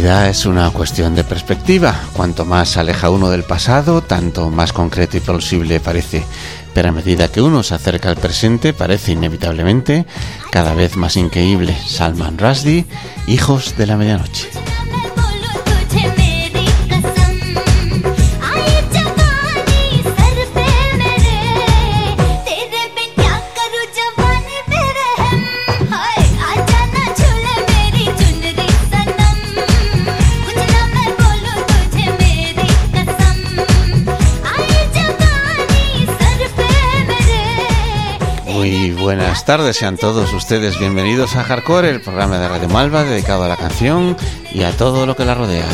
Es una cuestión de perspectiva. Cuanto más aleja uno del pasado, tanto más concreto y plausible parece. Pero a medida que uno se acerca al presente, parece inevitablemente cada vez más increíble. Salman Rushdie, Hijos de la Medianoche. Buenas tardes, sean todos ustedes bienvenidos a Hardcore, el programa de Radio Malva dedicado a la canción y a todo lo que la rodea.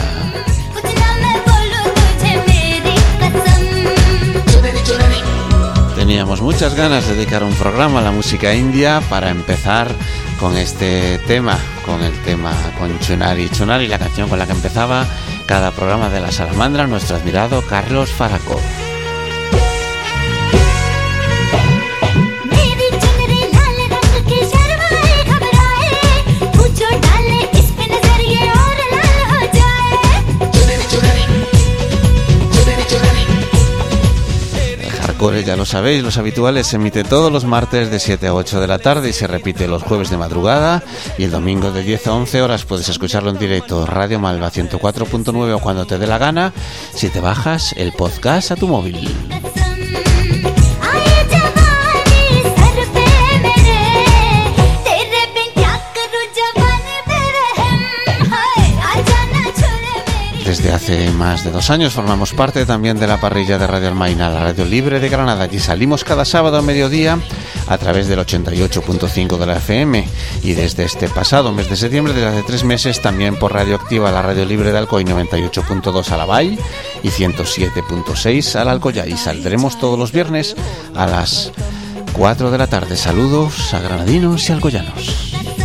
Teníamos muchas ganas de dedicar un programa a la música india para empezar con este tema, con el tema con Chunari Chunari, la canción con la que empezaba cada programa de la Salamandra, nuestro admirado Carlos Faraco. ya lo sabéis, los habituales se emite todos los martes de 7 a 8 de la tarde y se repite los jueves de madrugada y el domingo de 10 a 11 horas puedes escucharlo en directo Radio Malva 104.9 o cuando te dé la gana si te bajas el podcast a tu móvil. Hace más de dos años formamos parte también de la parrilla de Radio Almaina, la radio libre de Granada. Allí salimos cada sábado a mediodía a través del 88.5 de la FM y desde este pasado mes de septiembre, desde hace tres meses, también por Radio Activa, la radio libre de Alcoy 98.2 a la Bay y 107.6 al Alcoya. Y saldremos todos los viernes a las 4 de la tarde. Saludos a granadinos y alcoyanos.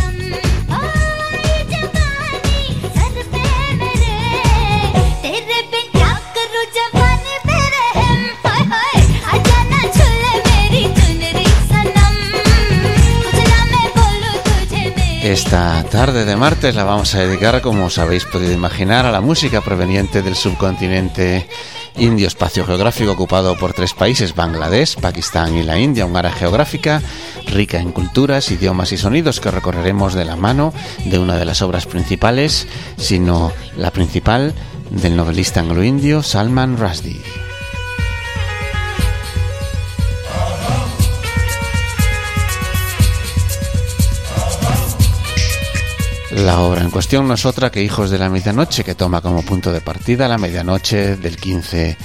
Esta tarde de martes la vamos a dedicar, como os habéis podido imaginar, a la música proveniente del subcontinente indio, espacio geográfico ocupado por tres países, Bangladesh, Pakistán y la India, un área geográfica rica en culturas, idiomas y sonidos que recorreremos de la mano de una de las obras principales, sino la principal del novelista anglo-indio Salman Rushdie. La obra en cuestión no es otra que Hijos de la Medianoche, que toma como punto de partida la medianoche del 15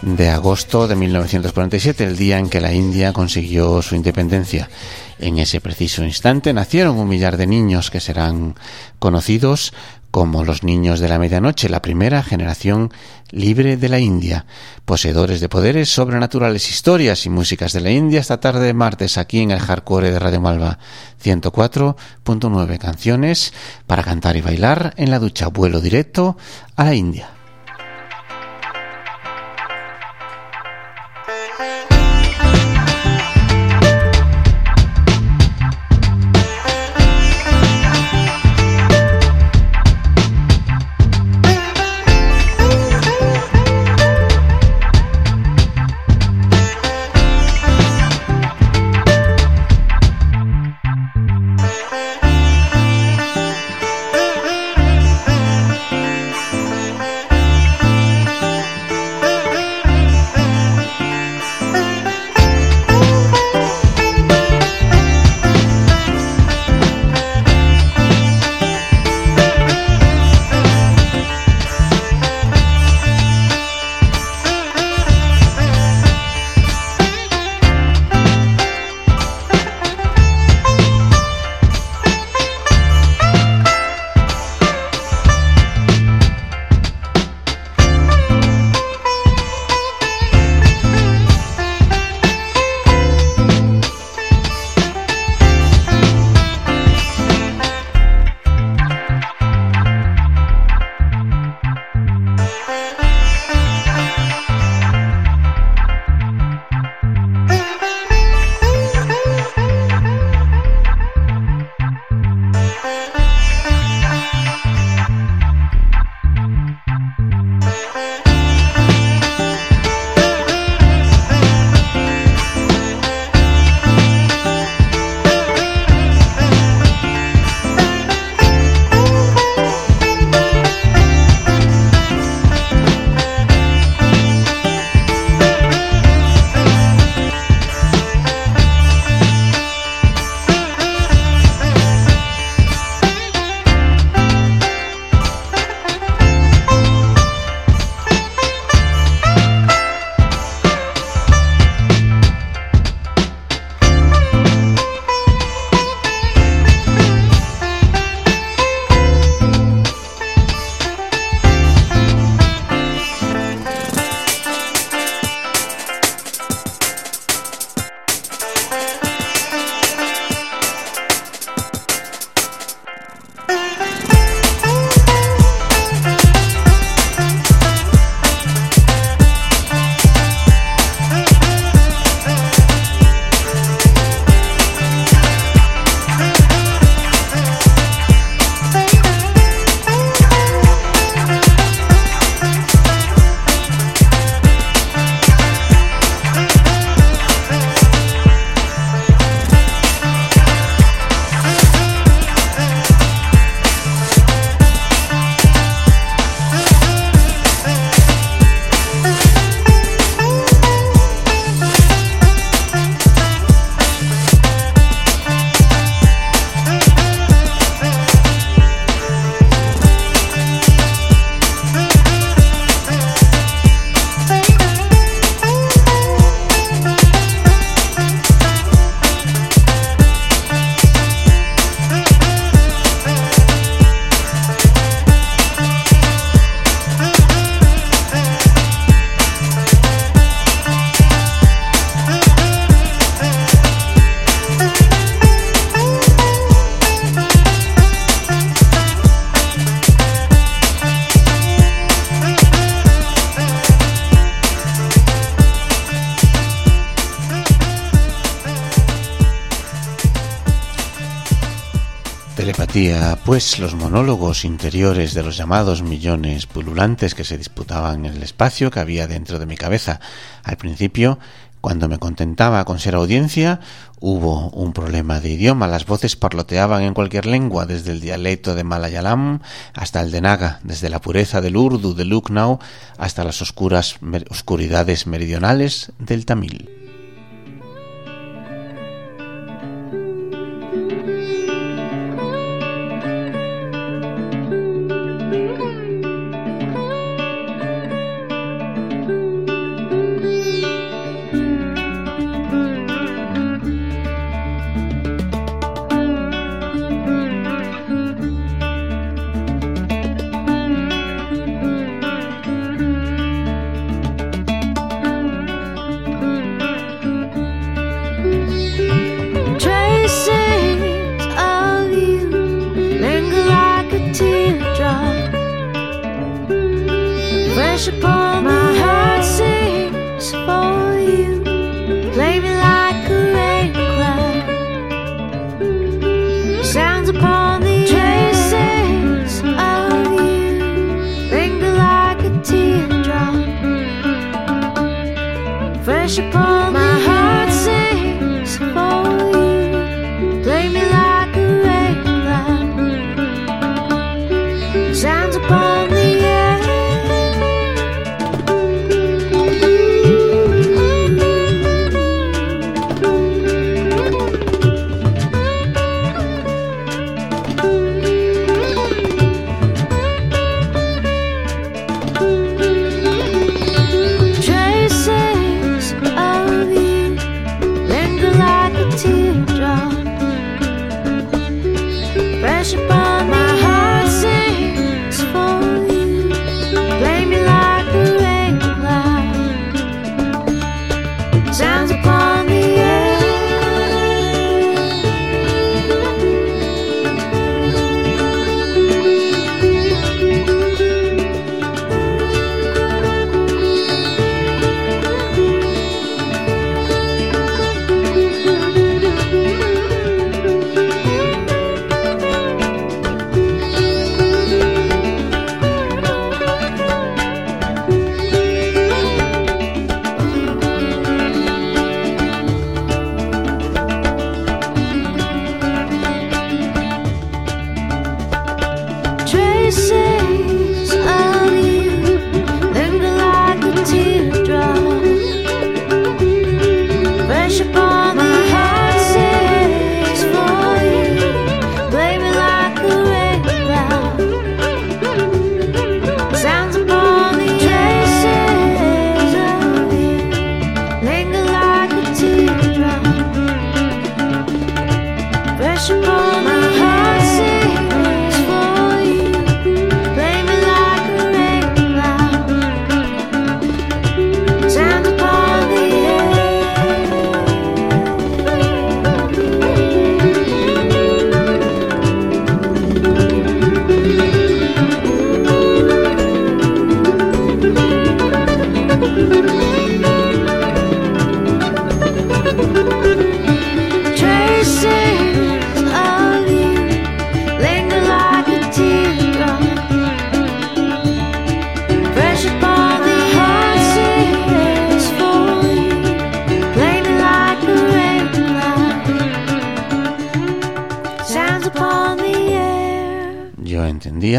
de agosto de 1947, el día en que la India consiguió su independencia. En ese preciso instante nacieron un millar de niños que serán conocidos como los niños de la medianoche, la primera generación libre de la India, poseedores de poderes sobrenaturales, historias y músicas de la India esta tarde de martes aquí en el Hardcore de Radio Malva 104.9 canciones para cantar y bailar en la ducha, vuelo directo a la India. Pues los monólogos interiores de los llamados millones pululantes que se disputaban en el espacio que había dentro de mi cabeza. Al principio, cuando me contentaba con ser audiencia, hubo un problema de idioma. Las voces parloteaban en cualquier lengua, desde el dialecto de Malayalam hasta el de Naga, desde la pureza del Urdu de Lucknow hasta las oscuras oscuridades meridionales del Tamil.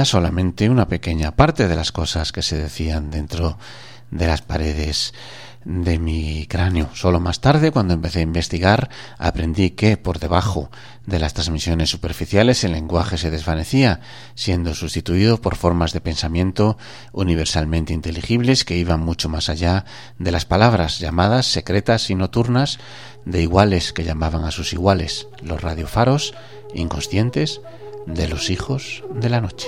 Solamente una pequeña parte de las cosas que se decían dentro de las paredes de mi cráneo. Solo más tarde, cuando empecé a investigar, aprendí que por debajo de las transmisiones superficiales el lenguaje se desvanecía, siendo sustituido por formas de pensamiento universalmente inteligibles que iban mucho más allá de las palabras llamadas secretas y nocturnas de iguales que llamaban a sus iguales, los radiofaros inconscientes de los hijos de la noche.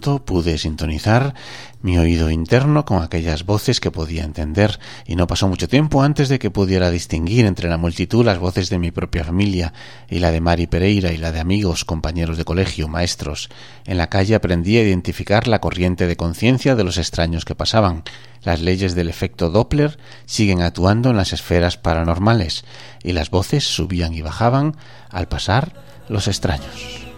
pude sintonizar mi oído interno con aquellas voces que podía entender y no pasó mucho tiempo antes de que pudiera distinguir entre la multitud las voces de mi propia familia y la de Mari Pereira y la de amigos, compañeros de colegio, maestros. En la calle aprendí a identificar la corriente de conciencia de los extraños que pasaban. Las leyes del efecto Doppler siguen actuando en las esferas paranormales y las voces subían y bajaban al pasar los extraños.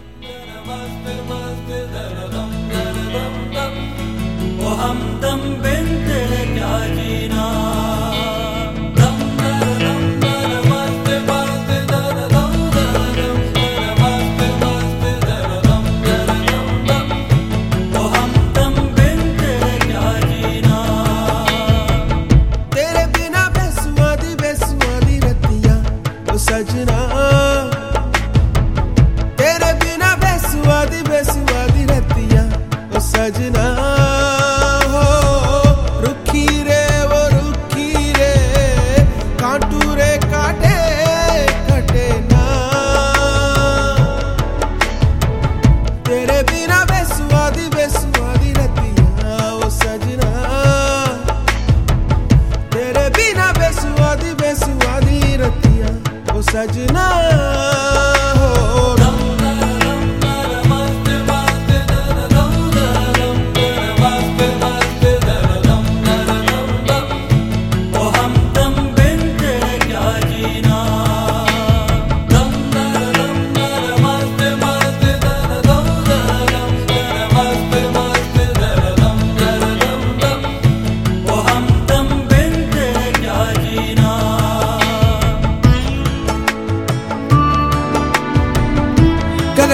हम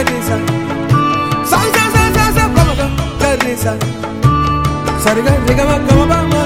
Sarigan, Sarigan, Sarigan, Sarigan, Sarigan, Sarigan, Sarigan, Sarigan,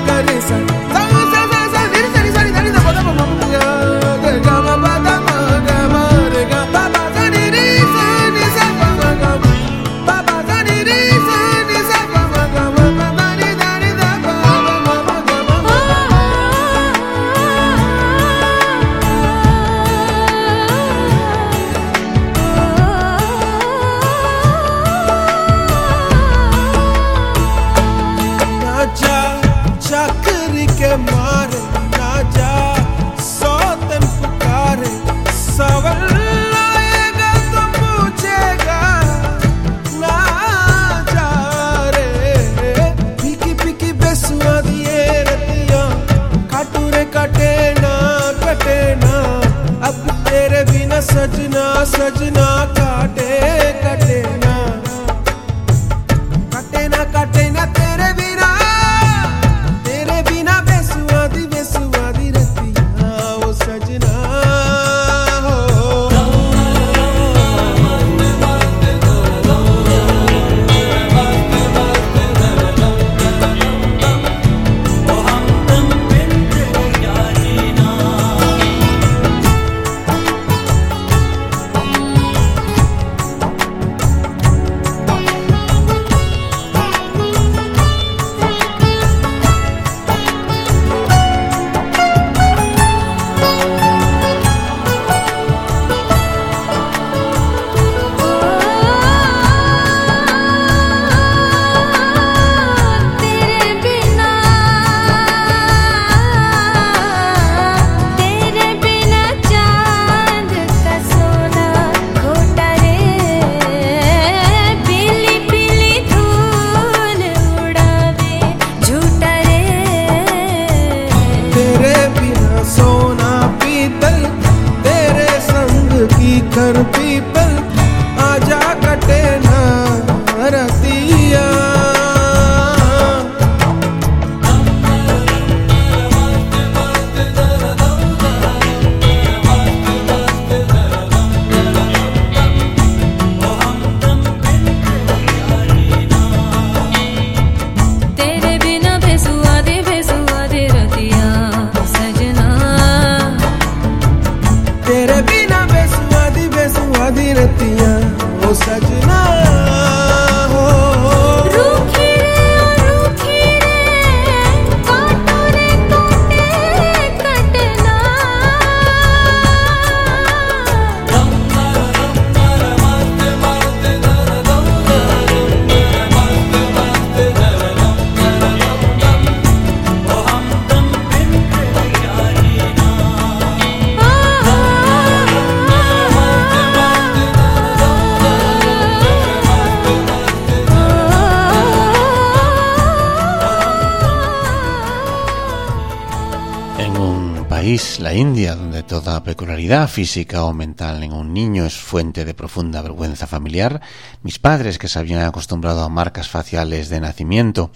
física o mental en un niño es fuente de profunda vergüenza familiar, mis padres, que se habían acostumbrado a marcas faciales de nacimiento,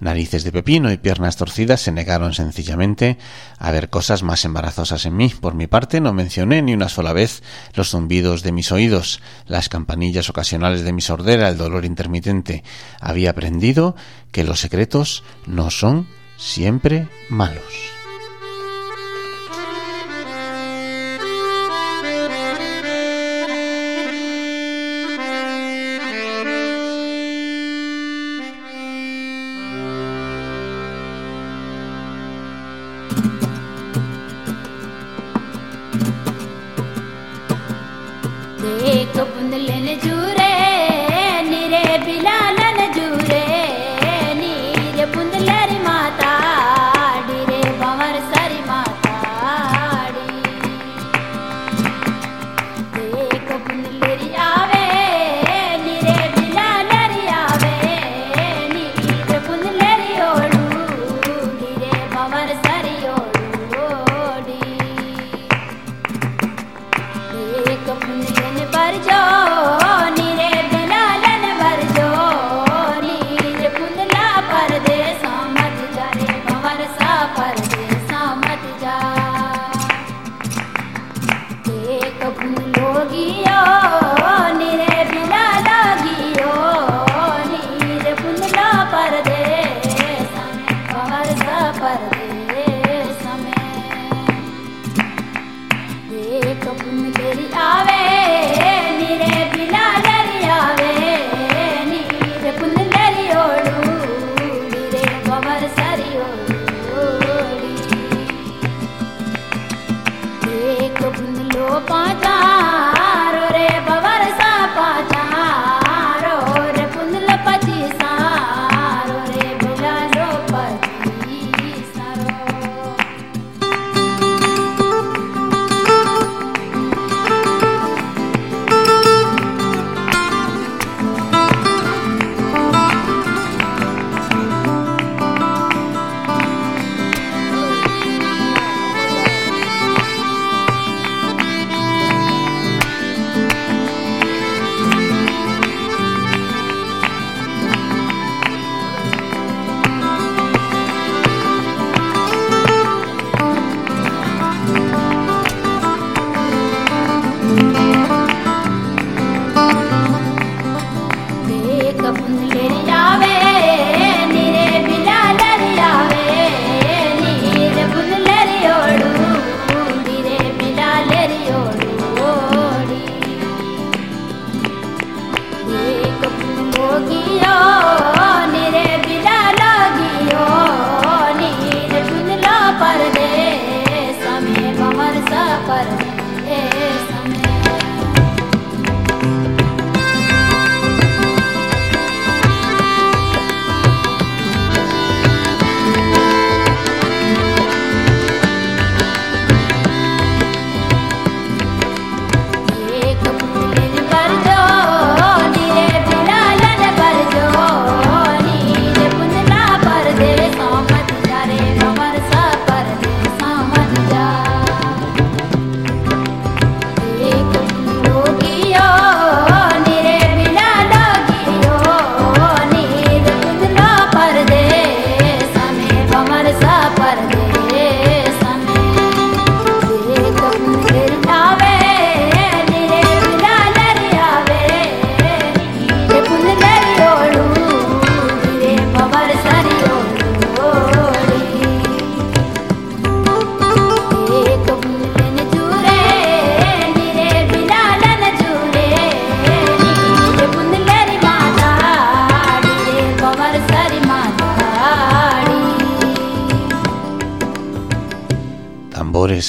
narices de pepino y piernas torcidas, se negaron sencillamente a ver cosas más embarazosas en mí. Por mi parte, no mencioné ni una sola vez los zumbidos de mis oídos, las campanillas ocasionales de mi sordera, el dolor intermitente. Había aprendido que los secretos no son siempre malos.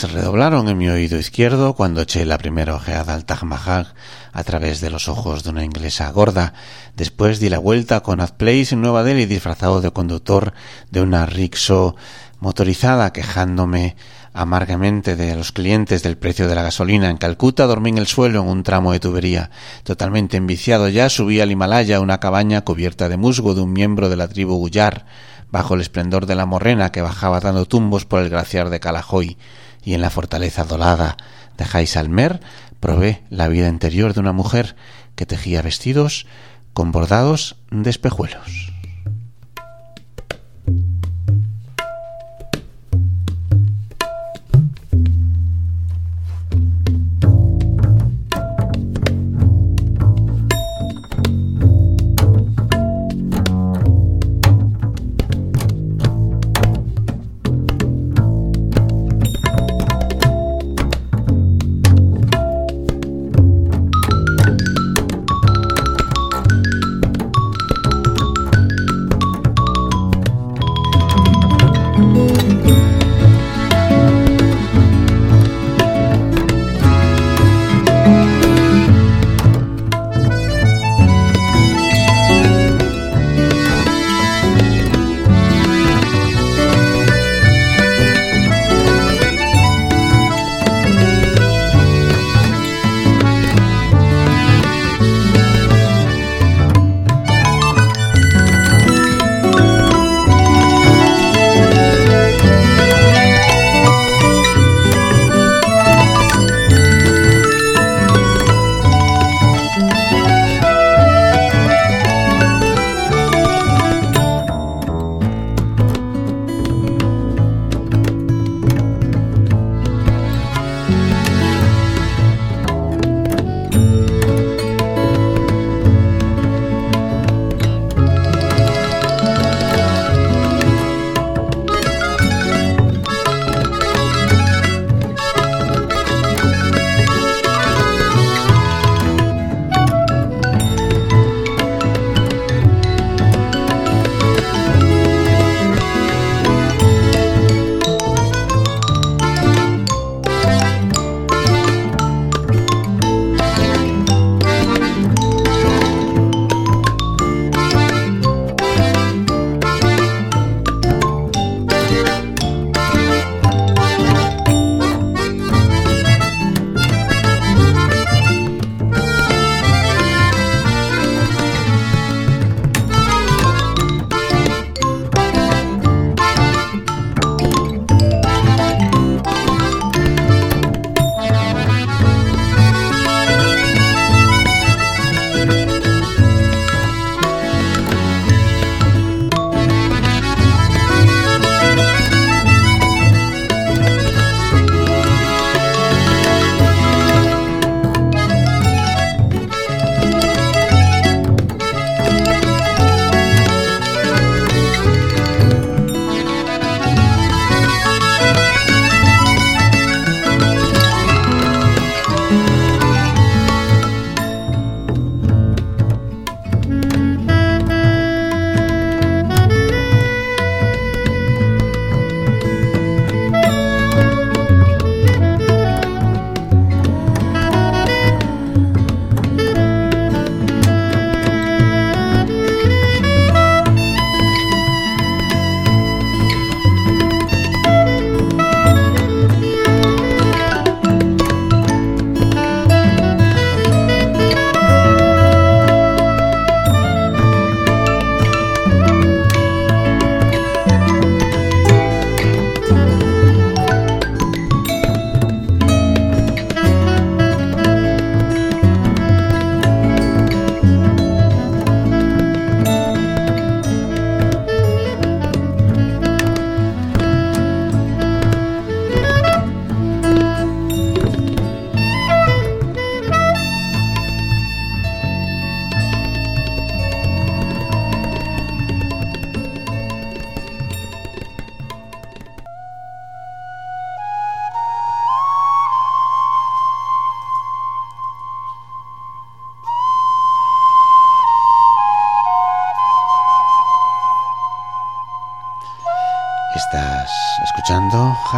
Redoblaron en mi oído izquierdo cuando eché la primera ojeada al Taj Mahal a través de los ojos de una inglesa gorda. Después di la vuelta con Place en Nueva Delhi disfrazado de conductor de una rickshaw motorizada quejándome amargamente de los clientes del precio de la gasolina. En Calcuta dormí en el suelo en un tramo de tubería. Totalmente enviciado ya subí al Himalaya, una cabaña cubierta de musgo de un miembro de la tribu Guyar, bajo el esplendor de la morrena que bajaba dando tumbos por el glaciar de Calajoy y en la fortaleza dolada de Jaisalmer probé la vida interior de una mujer que tejía vestidos con bordados de espejuelos.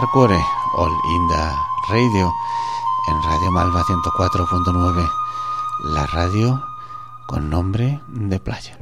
Hardcore All in Radio en Radio Malva 104.9, la radio con nombre de playa.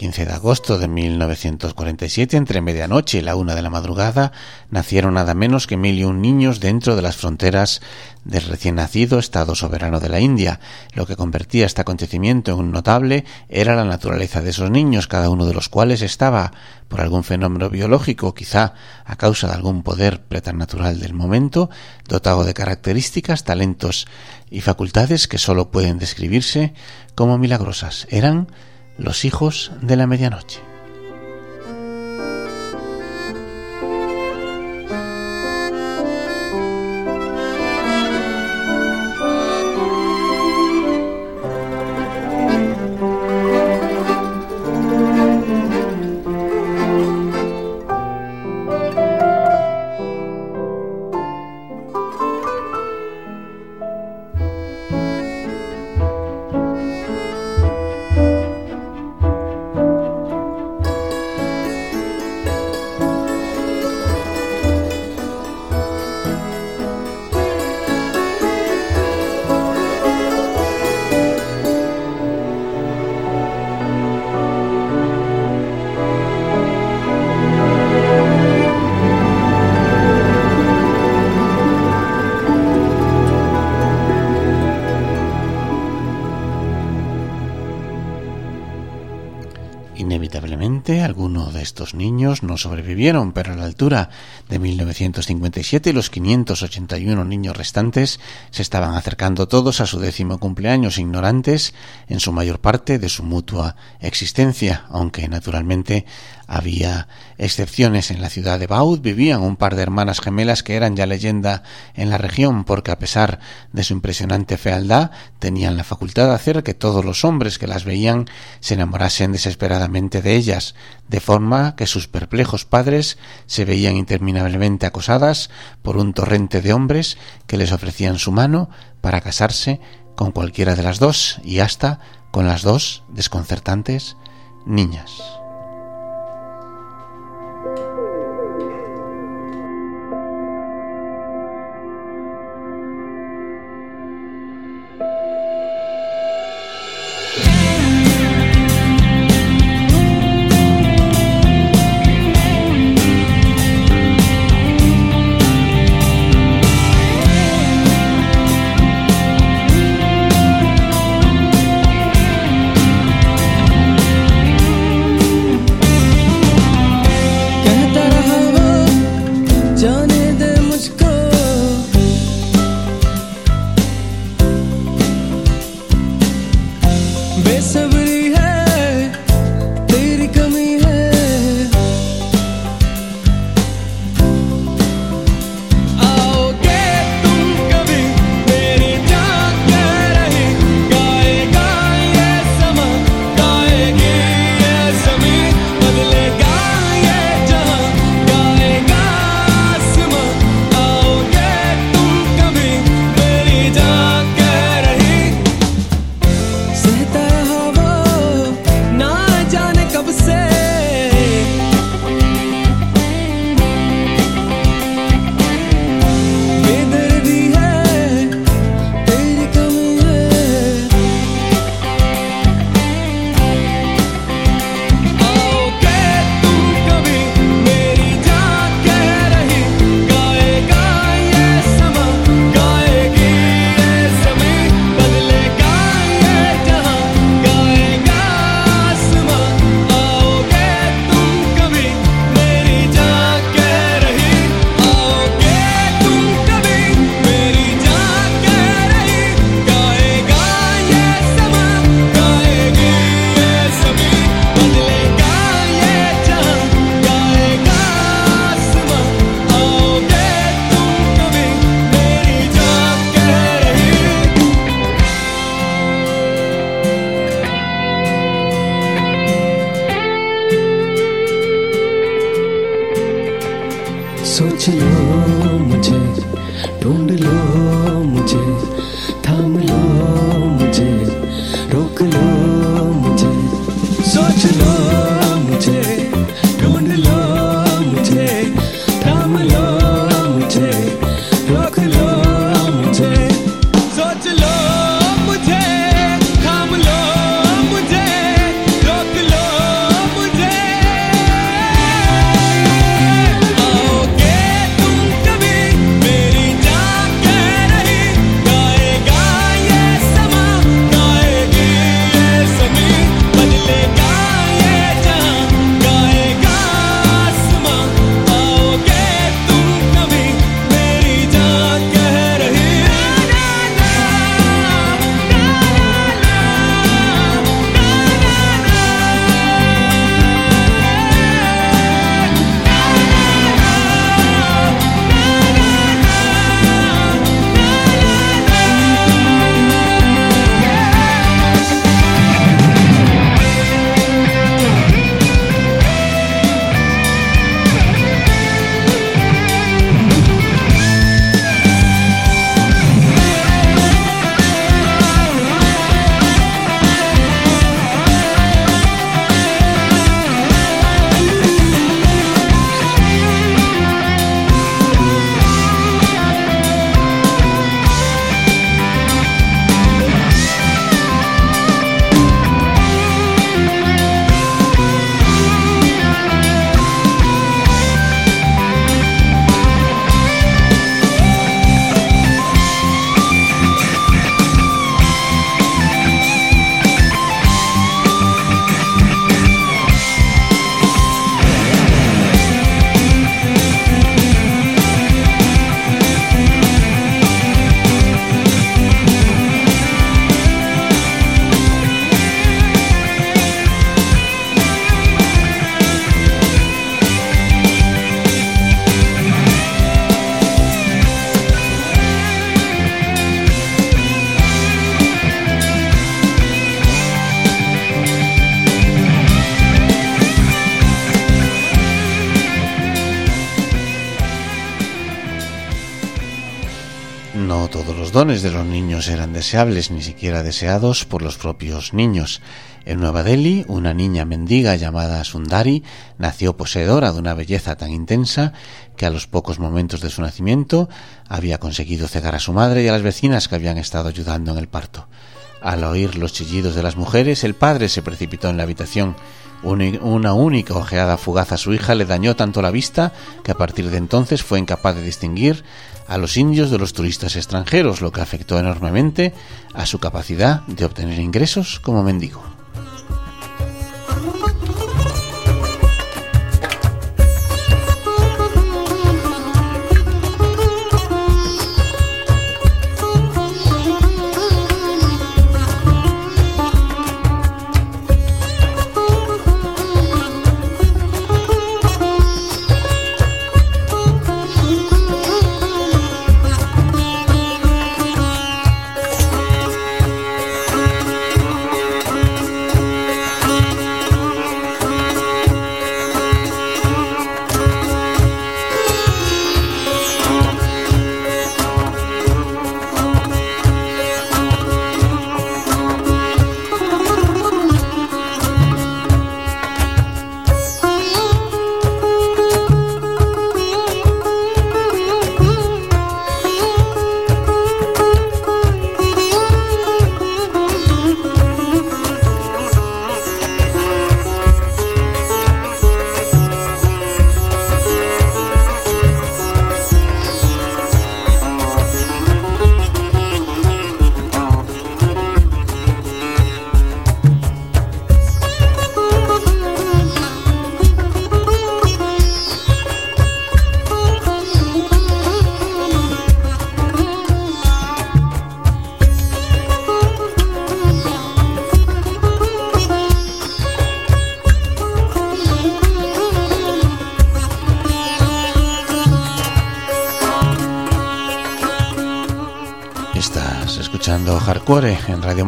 15 de agosto de 1947, entre medianoche y la una de la madrugada, nacieron nada menos que mil y un niños dentro de las fronteras del recién nacido Estado soberano de la India. Lo que convertía este acontecimiento en un notable era la naturaleza de esos niños, cada uno de los cuales estaba, por algún fenómeno biológico, quizá a causa de algún poder preternatural del momento, dotado de características, talentos y facultades que sólo pueden describirse como milagrosas. Eran los hijos de la medianoche. Niños no sobrevivieron, pero a la altura de 1957 los 581 niños restantes se estaban acercando todos a su décimo cumpleaños, ignorantes en su mayor parte de su mutua existencia, aunque naturalmente había excepciones. En la ciudad de Baud vivían un par de hermanas gemelas que eran ya leyenda en la región porque a pesar de su impresionante fealdad tenían la facultad de hacer que todos los hombres que las veían se enamorasen desesperadamente de ellas, de forma que sus perplejos padres se veían interminablemente acosadas por un torrente de hombres que les ofrecían su mano para casarse con cualquiera de las dos y hasta con las dos desconcertantes niñas. Dones de los niños eran deseables, ni siquiera deseados por los propios niños. En Nueva Delhi, una niña mendiga llamada Sundari nació poseedora de una belleza tan intensa que a los pocos momentos de su nacimiento había conseguido cegar a su madre y a las vecinas que habían estado ayudando en el parto. Al oír los chillidos de las mujeres, el padre se precipitó en la habitación. Una única ojeada fugaz a su hija le dañó tanto la vista que a partir de entonces fue incapaz de distinguir a los indios de los turistas extranjeros, lo que afectó enormemente a su capacidad de obtener ingresos como mendigo.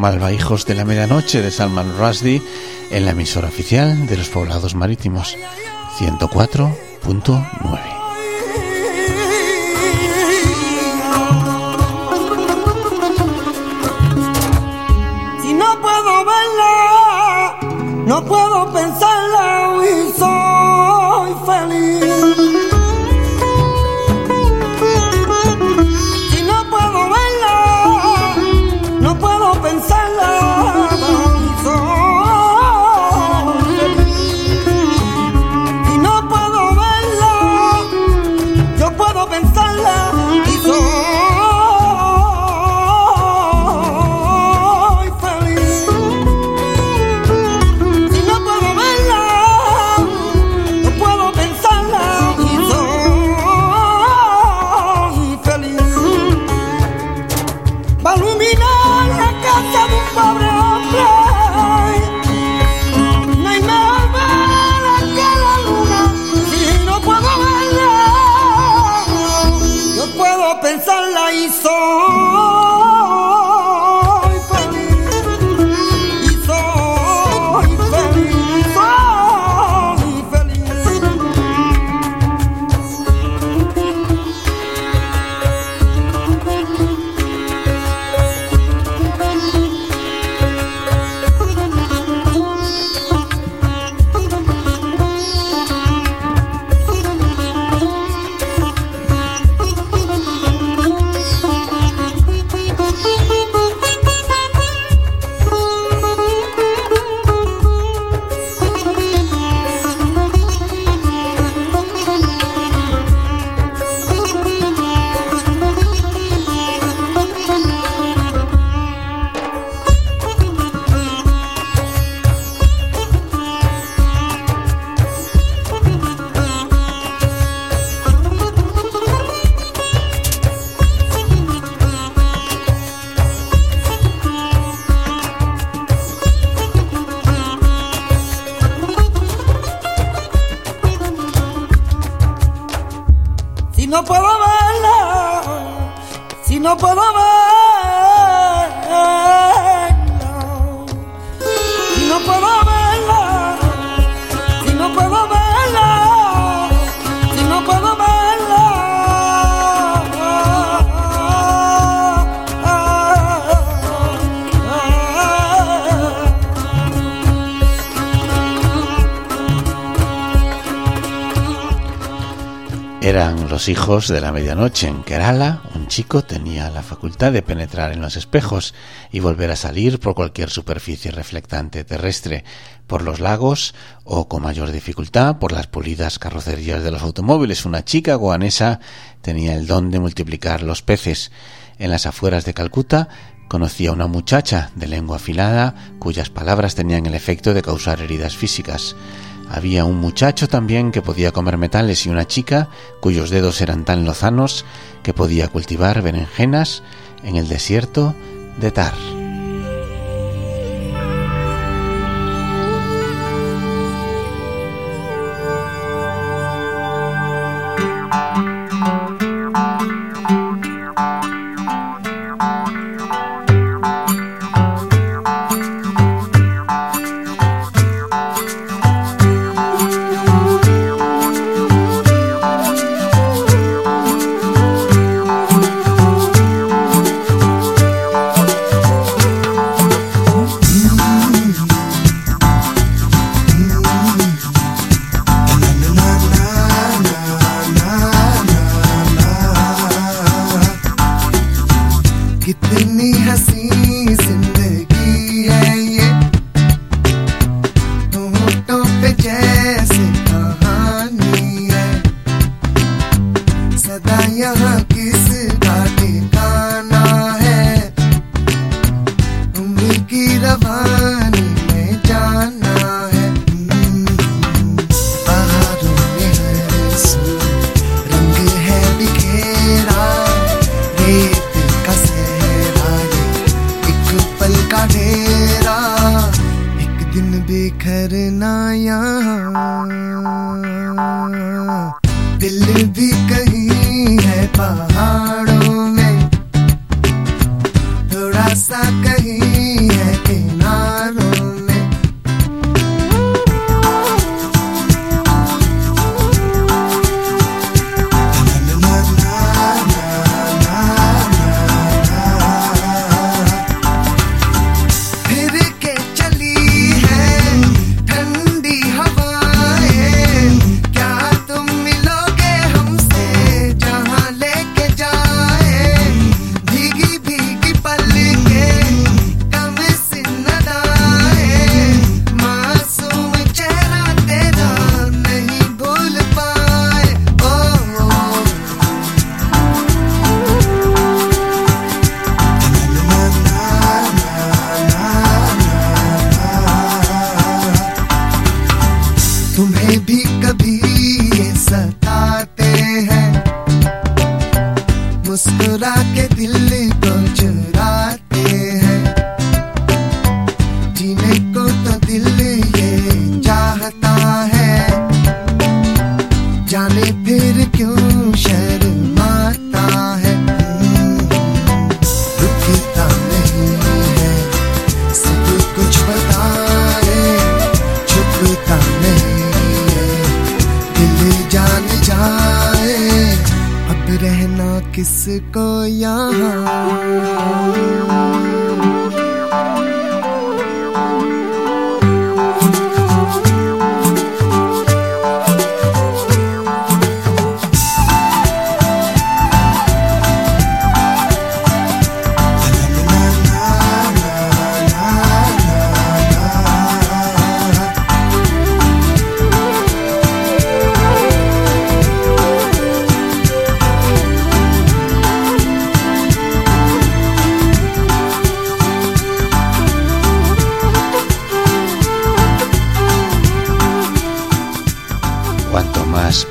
Malva, Hijos de la Medianoche de Salman Rushdie, en la emisora oficial de los poblados marítimos, 104.9. pensarla hizo. Los hijos de la medianoche. En Kerala, un chico tenía la facultad de penetrar en los espejos y volver a salir por cualquier superficie reflectante terrestre, por los lagos o, con mayor dificultad, por las pulidas carrocerías de los automóviles. Una chica guanesa tenía el don de multiplicar los peces. En las afueras de Calcuta conocía a una muchacha de lengua afilada cuyas palabras tenían el efecto de causar heridas físicas. Había un muchacho también que podía comer metales y una chica cuyos dedos eran tan lozanos que podía cultivar berenjenas en el desierto de Tar. passaca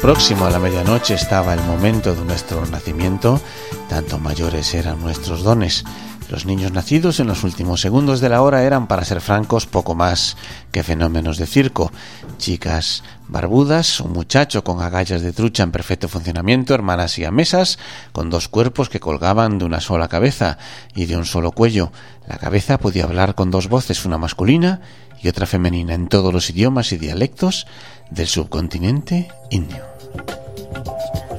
próximo a la medianoche estaba el momento de nuestro nacimiento, tanto mayores eran nuestros dones. Los niños nacidos en los últimos segundos de la hora eran, para ser francos, poco más que fenómenos de circo. Chicas barbudas, un muchacho con agallas de trucha en perfecto funcionamiento, hermanas y mesas, con dos cuerpos que colgaban de una sola cabeza y de un solo cuello. La cabeza podía hablar con dos voces, una masculina y otra femenina, en todos los idiomas y dialectos del subcontinente indio. Thank you.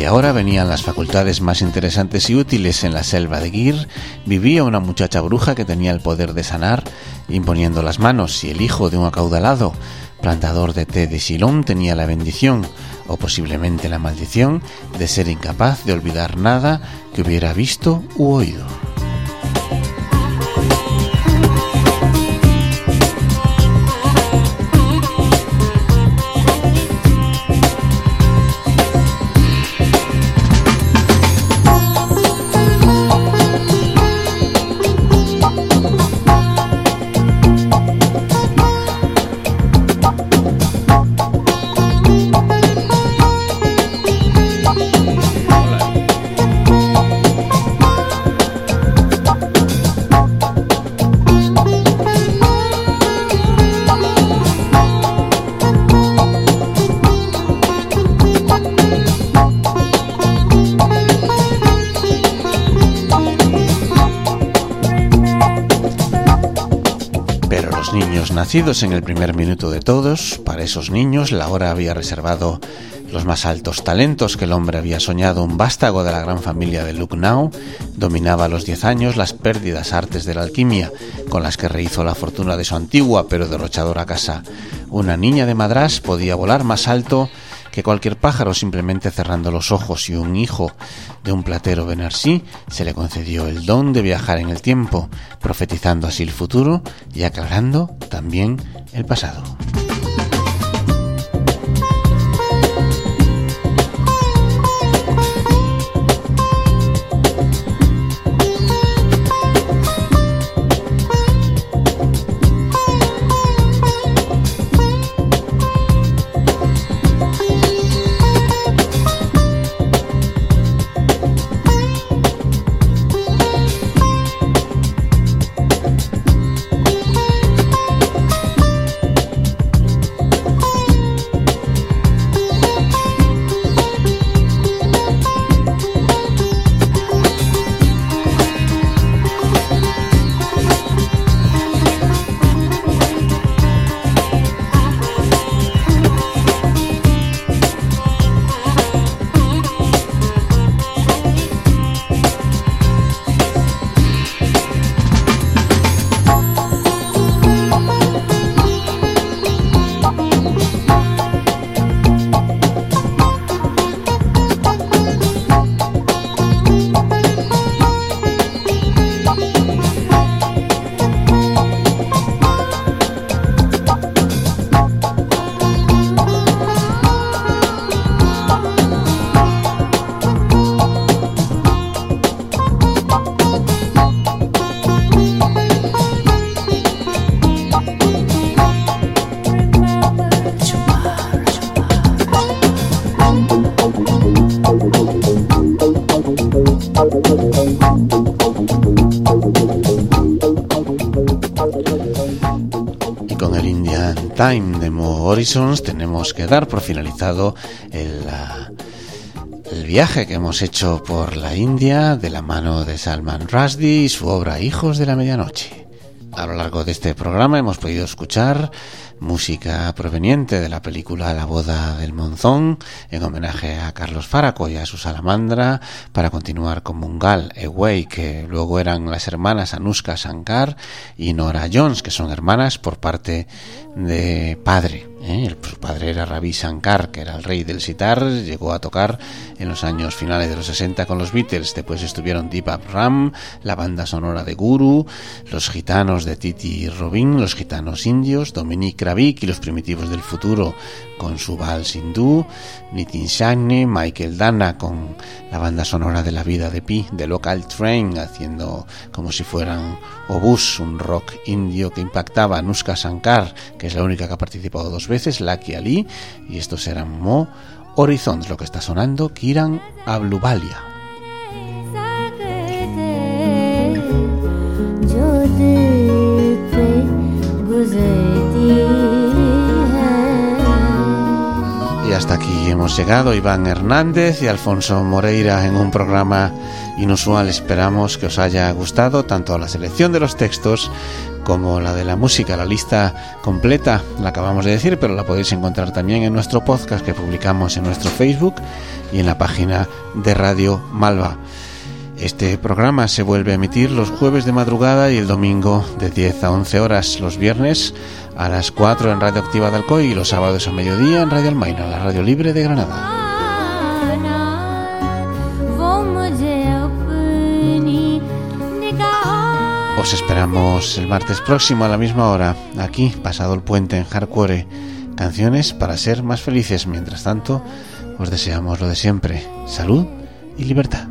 Media hora venían las facultades más interesantes y útiles. En la selva de Gir vivía una muchacha bruja que tenía el poder de sanar imponiendo las manos y el hijo de un acaudalado plantador de té de Silón tenía la bendición o posiblemente la maldición de ser incapaz de olvidar nada que hubiera visto u oído. Nacidos en el primer minuto de todos, para esos niños la hora había reservado los más altos talentos que el hombre había soñado. Un vástago de la gran familia de Lucknow dominaba a los 10 años las pérdidas artes de la alquimia, con las que rehizo la fortuna de su antigua pero derrochadora casa. Una niña de Madras podía volar más alto que cualquier pájaro simplemente cerrando los ojos y un hijo de un platero Benarsí se le concedió el don de viajar en el tiempo, profetizando así el futuro y aclarando también el pasado. Horizons tenemos que dar por finalizado el, viaje que hemos hecho por la India de la mano de Salman Rushdie y su obra Hijos de la Medianoche. A lo largo de este programa hemos podido escuchar música proveniente de la película La boda del monzón, en homenaje a Carlos Faraco y a su salamandra, para continuar con Mungal Ewey, que luego eran las hermanas Anuska Shankar y Nora Jones, que son hermanas por parte de padre. ¿Eh? Su padre era Ravi Shankar, que era el rey del sitar, llegó a tocar en los años finales de los 60 con los Beatles. Después estuvieron Deepak Ram, la banda sonora de Guru, los gitanos de Titi Robin, los gitanos indios, Dominique Ravik y los primitivos del futuro con su vals Nitin Shagni, Michael Dana con la banda sonora de la vida de Pi, de Local Train, haciendo como si fueran obús, un rock indio que impactaba, Nuska Shankar, que es la única que ha participado dos veces, Lucky Ali, y estos eran Mo Horizons, lo que está sonando, Kiran Abluvalia. Y hasta aquí hemos llegado Iván Hernández y Alfonso Moreira en un programa inusual. Esperamos que os haya gustado tanto la selección de los textos como la de la música. La lista completa la acabamos de decir, pero la podéis encontrar también en nuestro podcast que publicamos en nuestro Facebook y en la página de Radio Malva. Este programa se vuelve a emitir los jueves de madrugada y el domingo de 10 a 11 horas, los viernes a las 4 en Radio Activa de Alcoy y los sábados a mediodía en Radio Almaina, la radio libre de Granada. Os esperamos el martes próximo a la misma hora, aquí, pasado el puente en Hardcore. Canciones para ser más felices. Mientras tanto, os deseamos lo de siempre, salud y libertad.